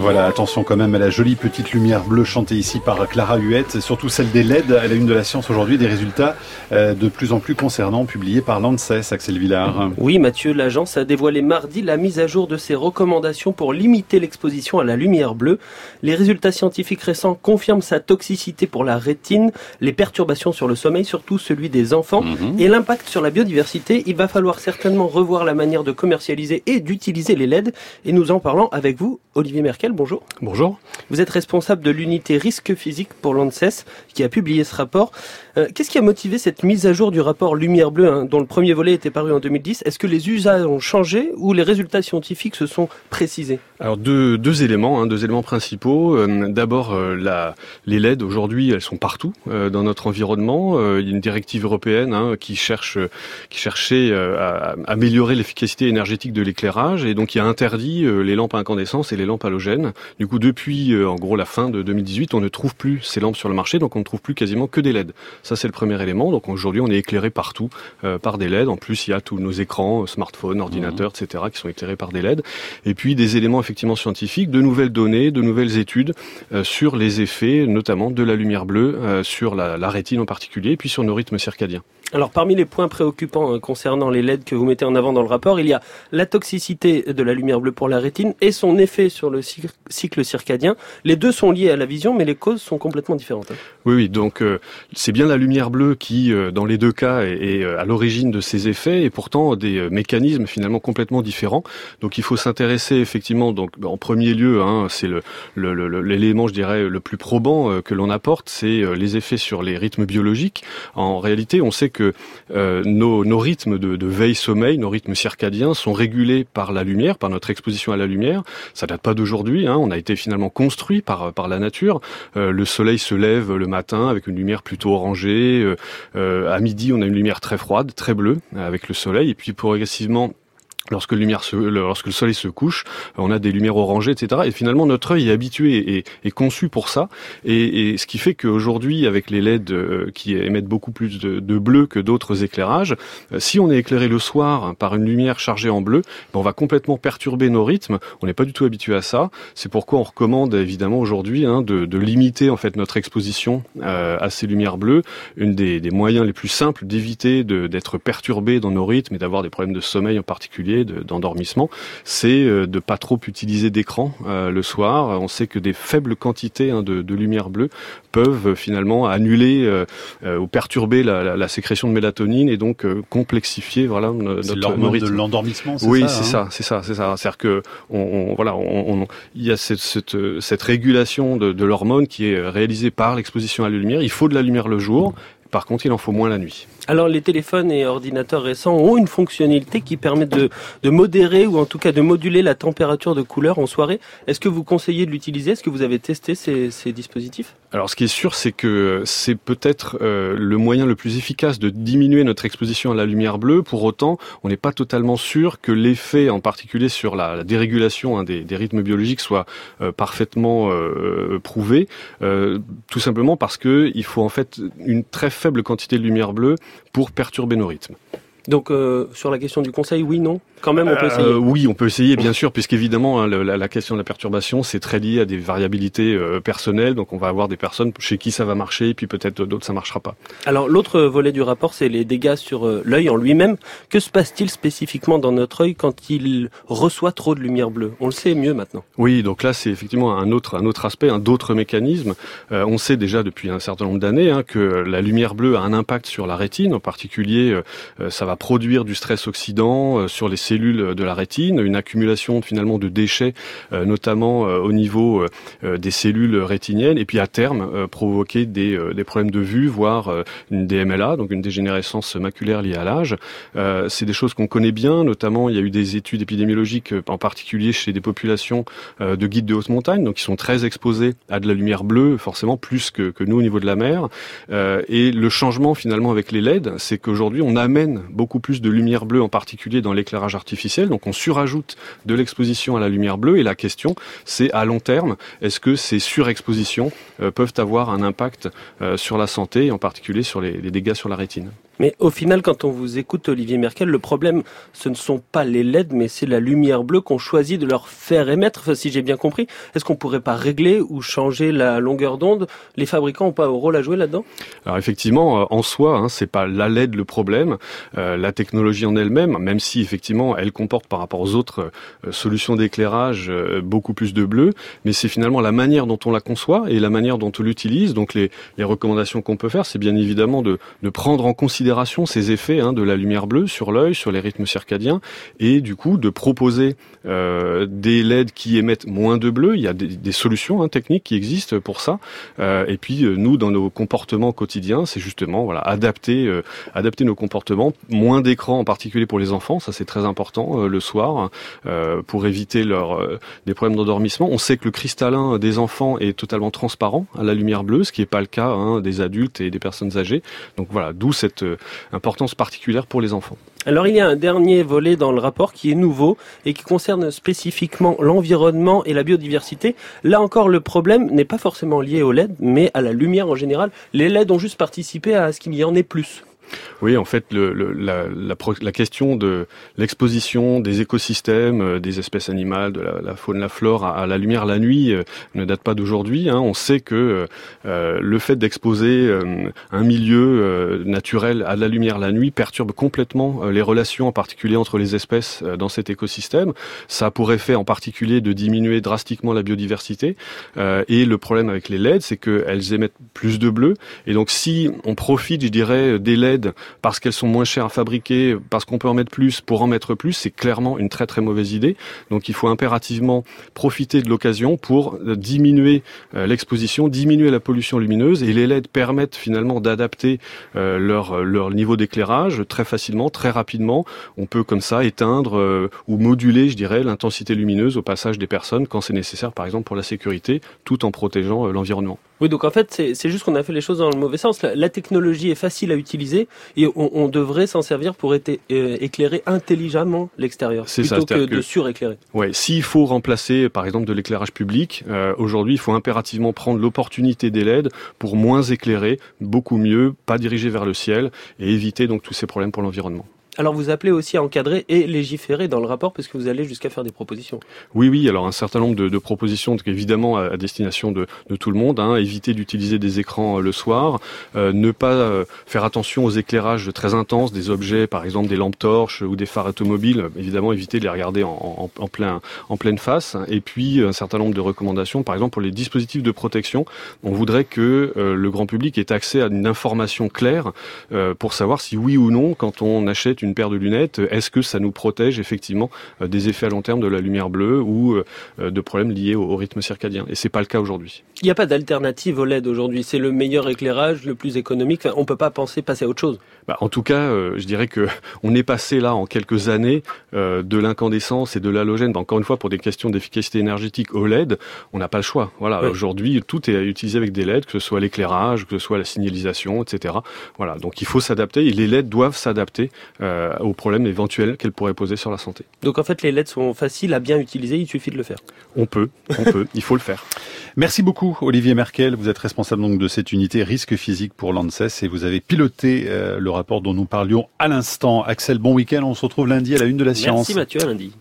Voilà, attention quand même à la jolie petite lumière bleue chantée ici par Clara Huette, et surtout celle des LED à la une de la science aujourd'hui, des résultats euh, de plus en plus concernants publiés par l'ANSES, Axel Villard. Oui, Mathieu, l'agence a dévoilé mardi la mise à jour de ses recommandations pour limiter l'exposition à la lumière bleue. Les résultats scientifiques récents confirment sa toxicité pour la rétine, les perturbations sur le sommeil, surtout celui des enfants, mhm. et l'impact sur la biodiversité. Il va falloir certainement revoir la manière de commercialiser et d'utiliser les LED, et nous en parlons avec vous, Olivier Merkel, bonjour. Bonjour. Vous êtes responsable de l'unité risque physique pour l'ANSES, qui a publié ce rapport. Euh, qu'est-ce qui a motivé cette mise à jour du rapport Lumière Bleue, hein, dont le premier volet était paru en 2010 Est-ce que les usages ont changé ou les résultats scientifiques se sont précisés? Alors deux, deux éléments, hein, deux éléments principaux. Euh, d'abord, euh, les LED aujourd'hui, elles sont partout dans notre environnement. il y a une directive européenne hein, qui cherche, qui cherchait à améliorer l'efficacité énergétique de l'éclairage et donc il a interdit les lampes à incandescence et les lampes halogènes. Du coup, depuis en gros la fin de 2018, on ne trouve plus ces lampes sur le marché, donc on ne trouve plus quasiment que des LED. Ça, c'est le premier élément. Donc aujourd'hui, on est éclairé partout euh, par des LED. En plus, il y a tous nos écrans, euh, smartphones, ordinateurs, etc., qui sont éclairés par des LED. Et puis des éléments effectivement scientifiques, de nouvelles données, de nouvelles études euh, sur les effets, notamment de la lumière bleue sur la, la rétine en particulier, et puis sur nos rythmes circadiens. Alors parmi les points préoccupants hein, concernant les LED que vous mettez en avant dans le rapport, il y a la toxicité de la lumière bleue pour la rétine et son effet sur le cycle circadien. Les deux sont liés à la vision, mais les causes sont complètement différentes. Hein. Oui, oui. Donc euh, c'est bien la lumière bleue qui, euh, dans les deux cas, est, euh, à l'origine de ces effets et pourtant des mécanismes finalement complètement différents. Donc il faut s'intéresser effectivement. Donc en premier lieu, hein, c'est l'élément, le, je dirais, le plus probant que l'on apporte, c'est les effets sur les rythmes biologiques. En réalité, on sait que euh, nos, rythmes de, veille-sommeil, nos rythmes circadiens sont régulés par la lumière, par notre exposition à la lumière. Ça date pas d'aujourd'hui, hein. on a été finalement construit par, la nature. Euh, le soleil se lève le matin avec une lumière plutôt orangée. Euh, à midi, on a une lumière très froide, très bleue avec le soleil. Et puis progressivement, Lorsque, lumière lorsque le soleil se couche, on a des lumières orangées, etc. Et finalement, notre œil est habitué et est conçu pour ça. Et, et ce qui fait qu'aujourd'hui, avec les LED euh, qui émettent beaucoup plus de, bleu que d'autres éclairages, euh, si on est éclairé le soir par une lumière chargée en bleu, ben, on va complètement perturber nos rythmes. On n'est pas du tout habitué à ça. C'est pourquoi on recommande évidemment aujourd'hui hein, de, limiter en fait notre exposition euh, à ces lumières bleues. Une des moyens les plus simples d'éviter d'être perturbé dans nos rythmes et d'avoir des problèmes de sommeil en particulier d'endormissement, c'est euh, de pas trop utiliser d'écran euh, le soir. On sait que des faibles quantités hein, de, lumière bleue peuvent euh, finalement annuler ou perturber la, sécrétion de mélatonine et donc complexifier voilà notre de l'endormissement. Oui, c'est ça, c'est ça, c'est ça. C'est-à-dire que on, voilà, on, il y a cette, cette, régulation de, de l'hormone qui est réalisée par l'exposition à la lumière. Il faut de la lumière le jour. Par contre, il en faut moins la nuit. Alors les téléphones et ordinateurs récents ont une fonctionnalité qui permet de, modérer ou en tout cas de moduler la température de couleur en soirée. Est-ce que vous conseillez de l'utiliser? Est-ce que vous avez testé ces dispositifs? Alors ce qui est sûr, c'est que c'est peut-être euh, le moyen le plus efficace de diminuer notre exposition à la lumière bleue. Pour autant, on n'est pas totalement sûr que l'effet, en particulier sur la, la dérégulation hein, des, rythmes biologiques, soit euh, parfaitement euh, prouvé. tout simplement parce que il faut en fait une très faible quantité de lumière bleue pour perturber nos rythmes. Donc euh, sur la question du conseil, oui, non Quand même, on peut essayer. Euh, oui, on peut essayer, bien sûr, puisqu'évidemment, hein, la, la, question de la perturbation, c'est très lié à des variabilités euh, personnelles. Donc on va avoir des personnes chez qui ça va marcher, puis peut-être d'autres ça marchera pas. Alors l'autre volet du rapport, c'est les dégâts sur l'œil en lui-même. Que se passe-t-il spécifiquement dans notre œil quand il reçoit trop de lumière bleue? On le sait mieux maintenant. Oui, donc là, c'est effectivement un autre, un autre aspect, un d'autres mécanismes. on sait déjà depuis un certain nombre d'années hein, que la lumière bleue a un impact sur la rétine, en particulier, ça va produire du stress oxydant euh, sur les cellules de la rétine, une accumulation finalement de déchets, euh, notamment euh, au niveau des cellules rétiniennes, et puis à terme provoquer des, des problèmes de vue, voire une DMLA, donc une dégénérescence maculaire liée à l'âge. C'est des choses qu'on connaît bien, notamment il y a eu des études épidémiologiques, en particulier chez des populations de guides de haute montagne, donc qui sont très exposés à de la lumière bleue, forcément plus que, que nous au niveau de la mer. Et le changement finalement avec les LED, c'est qu'aujourd'hui on amène beaucoup plus de lumière bleue, en particulier dans l'éclairage artificiel. Donc on surajoute de l'exposition à la lumière bleue. Et la question, c'est à long terme, est-ce que ces surexpositions euh, peuvent avoir un impact euh, sur la santé, en particulier sur les dégâts sur la rétine? Mais au final, quand on vous écoute, Olivier Merkel, le problème, ce ne sont pas les LED, mais c'est la lumière bleue qu'on choisit de leur faire émettre, si j'ai bien compris. Est-ce qu'on pourrait pas régler ou changer la longueur d'onde? Les fabricants n'ont pas un rôle à jouer là-dedans? Alors effectivement, euh, en soi, hein, c'est pas la LED le problème. Euh, la technologie en elle-même, même si effectivement elle comporte par rapport aux autres euh, solutions d'éclairage beaucoup plus de bleu, mais c'est finalement la manière dont on la conçoit et la manière dont on l'utilise. Donc les, les recommandations qu'on peut faire, c'est bien évidemment de, de, prendre en considération ces effets hein, de la lumière bleue sur l'œil, sur les rythmes circadiens, et du coup de proposer euh, des LED qui émettent moins de bleu. Il y a des, solutions hein, techniques qui existent pour ça. Euh, et puis euh, nous, dans nos comportements quotidiens, c'est justement voilà adapter, adapter nos comportements. Moins d'écran, en particulier pour les enfants, ça c'est très important le soir pour éviter leur des problèmes d'endormissement. On sait que le cristallin des enfants est totalement transparent à la lumière bleue, ce qui n'est pas le cas hein, des adultes et des personnes âgées. Donc voilà, d'où cette importance particulière pour les enfants. Alors il y a un dernier volet dans le rapport qui est nouveau et qui concerne spécifiquement l'environnement et la biodiversité. Là encore, le problème n'est pas forcément lié au LED, mais à la lumière en général. Les LED ont juste participé à ce qu'il y en ait plus. Oui, en fait, le, le, la, la, la, question de l'exposition des écosystèmes, euh, des espèces animales, de la, faune, la flore à, la lumière la nuit euh, ne date pas d'aujourd'hui. Hein. On sait que euh, le fait d'exposer un milieu naturel à la lumière la nuit perturbe complètement les relations, en particulier entre les espèces dans cet écosystème. Ça a pour effet, en particulier, de diminuer drastiquement la biodiversité. et le problème avec les LED, c'est qu'elles émettent plus de bleu. Et donc, si on profite, je dirais, des LED parce qu'elles sont moins chères à fabriquer, parce qu'on peut en mettre plus pour en mettre plus, c'est clairement une très très mauvaise idée. Donc il faut impérativement profiter de l'occasion pour euh, diminuer euh, l'exposition, diminuer la pollution lumineuse et les LED permettent finalement d'adapter euh, leur, leur niveau d'éclairage très facilement, très rapidement. On peut comme ça éteindre ou moduler, je dirais, l'intensité lumineuse au passage des personnes quand c'est nécessaire, par exemple pour la sécurité, tout en protégeant l'environnement. Oui, donc en fait, c'est juste qu'on a fait les choses dans le mauvais sens. La, technologie est facile à utiliser et on, on devrait s'en servir pour été, euh, éclairer intelligemment l'extérieur plutôt que, de suréclairer. Ouais, s'il faut remplacer, par exemple, de l'éclairage public, euh, aujourd'hui, il faut impérativement prendre l'opportunité des LED pour moins éclairer, beaucoup mieux, pas diriger vers le ciel et éviter donc tous ces problèmes pour l'environnement. Alors vous appelez aussi à encadrer et légiférer dans le rapport parce que vous allez jusqu'à faire des propositions. Oui, oui. Alors un certain nombre de, propositions, évidemment à, destination de, tout le monde. Hein. Éviter d'utiliser des écrans euh, le soir, euh, ne pas euh, faire attention aux éclairages très intenses des objets, par exemple des lampes torches ou des phares automobiles. Évidemment, éviter de les regarder en, plein, en pleine face. Et puis un certain nombre de recommandations, par exemple pour les dispositifs de protection. On voudrait que le grand public ait accès à une information claire pour savoir si oui ou non, quand on achète une paire de lunettes, est-ce que ça nous protège effectivement euh, des effets à long terme de la lumière bleue ou euh, de problèmes liés au, rythme circadien? Et c'est pas le cas aujourd'hui. Il n'y a pas d'alternative au LED aujourd'hui. C'est le meilleur éclairage, le plus économique. On on peut pas penser passer à autre chose. Bah, en tout cas, euh, je dirais que on est passé là en quelques années de l'incandescence et de l'halogène. Bah, encore une fois, pour des questions d'efficacité énergétique au LED, on n'a pas le choix. Voilà. Aujourd'hui, tout est utilisé avec des LED, que ce soit l'éclairage, que ce soit la signalisation, etc. Voilà. Donc il faut s'adapter et les LED doivent s'adapter euh, aux problèmes éventuels qu'elle pourrait poser sur la santé. Donc en fait, les LED sont faciles à bien utiliser, il suffit de le faire. On peut, on peut, il faut le faire. Merci beaucoup Olivier Merkel, vous êtes responsable donc de cette unité risque physique pour l'ANSES et vous avez piloté euh, le rapport dont nous parlions à l'instant. Axel, bon week-end, on se retrouve lundi à la une de la science. Merci Mathieu, à lundi.